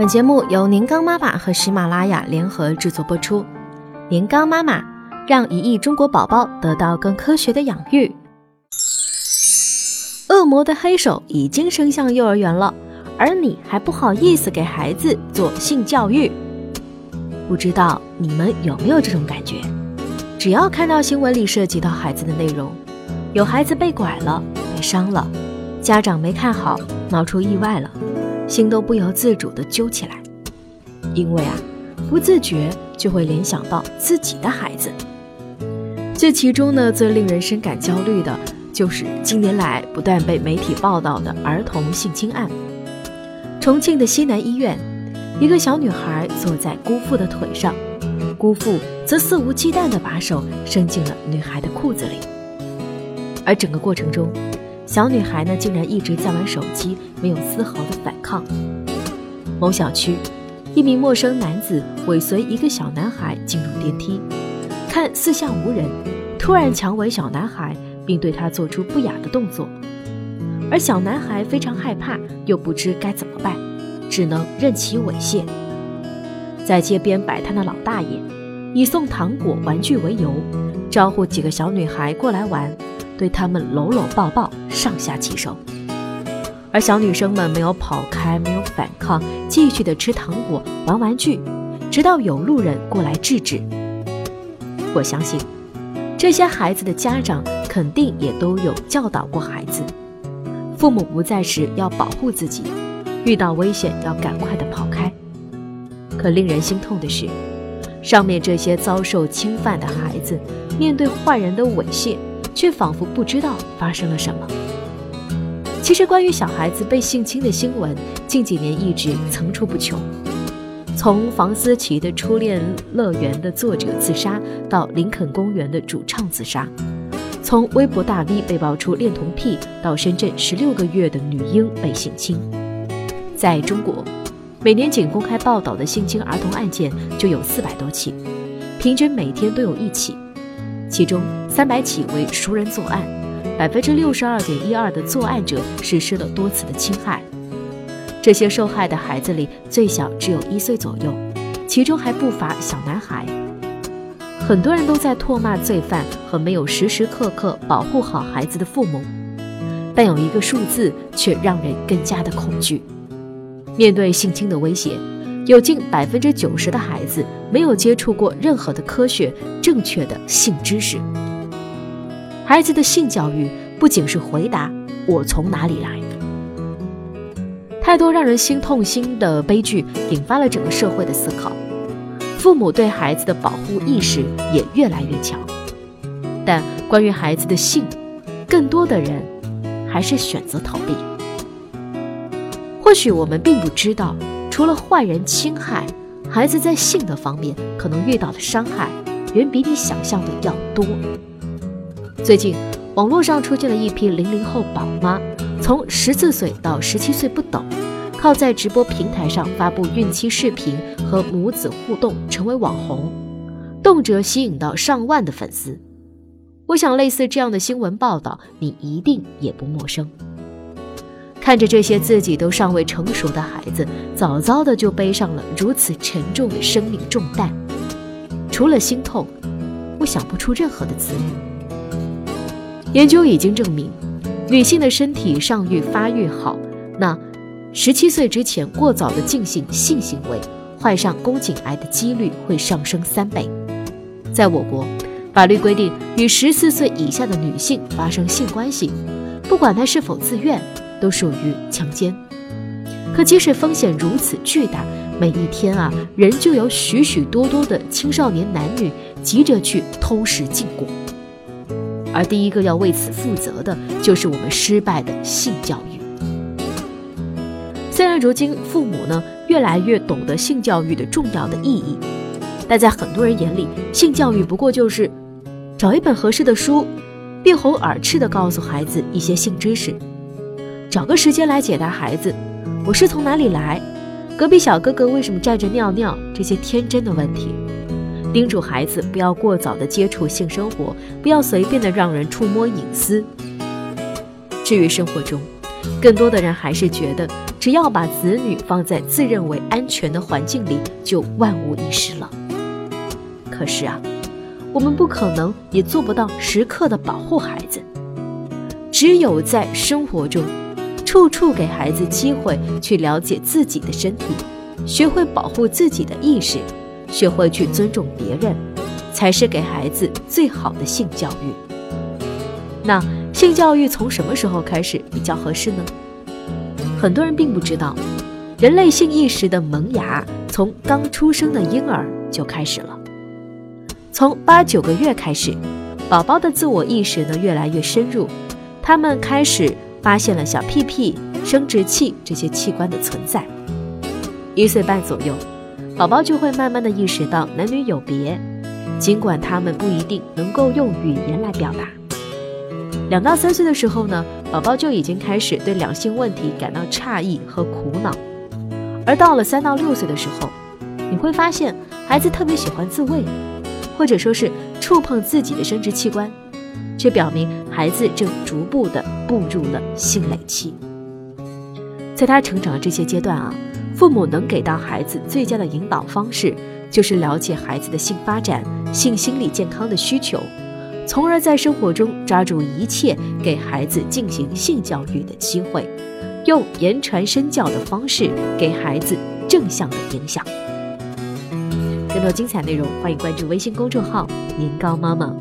本节目由年糕妈妈和喜马拉雅联合制作播出。年糕妈妈让一亿中国宝宝得到更科学的养育。恶魔的黑手已经伸向幼儿园了，而你还不好意思给孩子做性教育。不知道你们有没有这种感觉？只要看到新闻里涉及到孩子的内容，有孩子被拐了、被伤了，家长没看好，闹出意外了。心都不由自主地揪起来，因为啊，不自觉就会联想到自己的孩子。这其中呢，最令人深感焦虑的，就是近年来不断被媒体报道的儿童性侵案。重庆的西南医院，一个小女孩坐在姑父的腿上，姑父则肆无忌惮地把手伸进了女孩的裤子里，而整个过程中。小女孩呢，竟然一直在玩手机，没有丝毫的反抗。某小区，一名陌生男子尾随一个小男孩进入电梯，看四下无人，突然强吻小男孩，并对他做出不雅的动作。而小男孩非常害怕，又不知该怎么办，只能任其猥亵。在街边摆摊的老大爷，以送糖果、玩具为由，招呼几个小女孩过来玩。对他们搂搂抱抱，上下其手，而小女生们没有跑开，没有反抗，继续的吃糖果、玩玩具，直到有路人过来制止。我相信，这些孩子的家长肯定也都有教导过孩子：父母不在时要保护自己，遇到危险要赶快的跑开。可令人心痛的是，上面这些遭受侵犯的孩子，面对坏人的猥亵。却仿佛不知道发生了什么。其实，关于小孩子被性侵的新闻，近几年一直层出不穷。从房思琪的初恋乐园的作者自杀，到林肯公园的主唱自杀；从微博大 V 被爆出恋童癖，到深圳十六个月的女婴被性侵。在中国，每年仅公开报道的性侵儿童案件就有四百多起，平均每天都有一起。其中三百起为熟人作案，百分之六十二点一二的作案者实施了多次的侵害。这些受害的孩子里，最小只有一岁左右，其中还不乏小男孩。很多人都在唾骂罪犯和没有时时刻刻保护好孩子的父母，但有一个数字却让人更加的恐惧。面对性侵的威胁。有近百分之九十的孩子没有接触过任何的科学正确的性知识。孩子的性教育不仅是回答“我从哪里来”，太多让人心痛心的悲剧引发了整个社会的思考。父母对孩子的保护意识也越来越强，但关于孩子的性，更多的人还是选择逃避。或许我们并不知道。除了坏人侵害孩子，在性的方面可能遇到的伤害，远比你想象的要多。最近，网络上出现了一批零零后宝妈，从十四岁到十七岁不等，靠在直播平台上发布孕期视频和母子互动，成为网红，动辄吸引到上万的粉丝。我想，类似这样的新闻报道，你一定也不陌生。看着这些自己都尚未成熟的孩子，早早的就背上了如此沉重的生命重担，除了心痛，我想不出任何的词语。研究已经证明，女性的身体上愈发育好，那十七岁之前过早的进行性行为，患上宫颈癌的几率会上升三倍。在我国，法律规定，与十四岁以下的女性发生性关系，不管她是否自愿。都属于强奸，可即使风险如此巨大，每一天啊，仍旧有许许多多的青少年男女急着去偷食禁果，而第一个要为此负责的，就是我们失败的性教育。虽然如今父母呢越来越懂得性教育的重要的意义，但在很多人眼里，性教育不过就是找一本合适的书，闭红耳赤地告诉孩子一些性知识。找个时间来解答孩子，我是从哪里来？隔壁小哥哥为什么站着尿尿？这些天真的问题，叮嘱孩子不要过早的接触性生活，不要随便的让人触摸隐私。至于生活中，更多的人还是觉得只要把子女放在自认为安全的环境里，就万无一失了。可是啊，我们不可能也做不到时刻的保护孩子。只有在生活中，处处给孩子机会去了解自己的身体，学会保护自己的意识，学会去尊重别人，才是给孩子最好的性教育。那性教育从什么时候开始比较合适呢？很多人并不知道，人类性意识的萌芽从刚出生的婴儿就开始了。从八九个月开始，宝宝的自我意识呢越来越深入，他们开始发现了小屁屁、生殖器这些器官的存在。一岁半左右，宝宝就会慢慢的意识到男女有别，尽管他们不一定能够用语言来表达。两到三岁的时候呢，宝宝就已经开始对两性问题感到诧异和苦恼，而到了三到六岁的时候，你会发现孩子特别喜欢自慰，或者说是触碰自己的生殖器官，这表明孩子正逐步的步入了性蕾期。在他成长的这些阶段啊，父母能给到孩子最佳的引导方式，就是了解孩子的性发展、性心理健康的需求。从而在生活中抓住一切给孩子进行性教育的机会，用言传身教的方式给孩子正向的影响。更多精彩内容，欢迎关注微信公众号“年糕妈妈”。